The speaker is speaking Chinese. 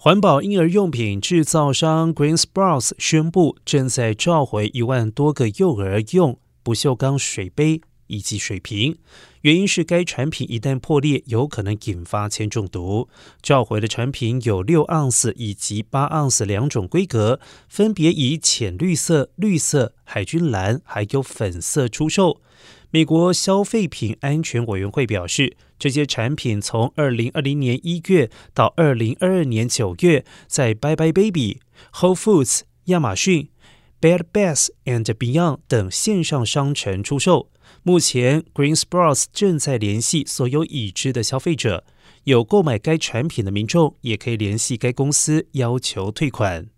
环保婴儿用品制造商 Green Sprouts 宣布，正在召回一万多个幼儿用不锈钢水杯。以及水平，原因是该产品一旦破裂，有可能引发铅中毒。召回的产品有六盎司以及八盎司两种规格，分别以浅绿色、绿色、海军蓝还有粉色出售。美国消费品安全委员会表示，这些产品从二零二零年一月到二零二二年九月，在 Bye Bye Baby、Whole Foods、亚马逊、Bed Bath and Beyond 等线上商城出售。目前，Green Sports 正在联系所有已知的消费者，有购买该产品的民众也可以联系该公司要求退款。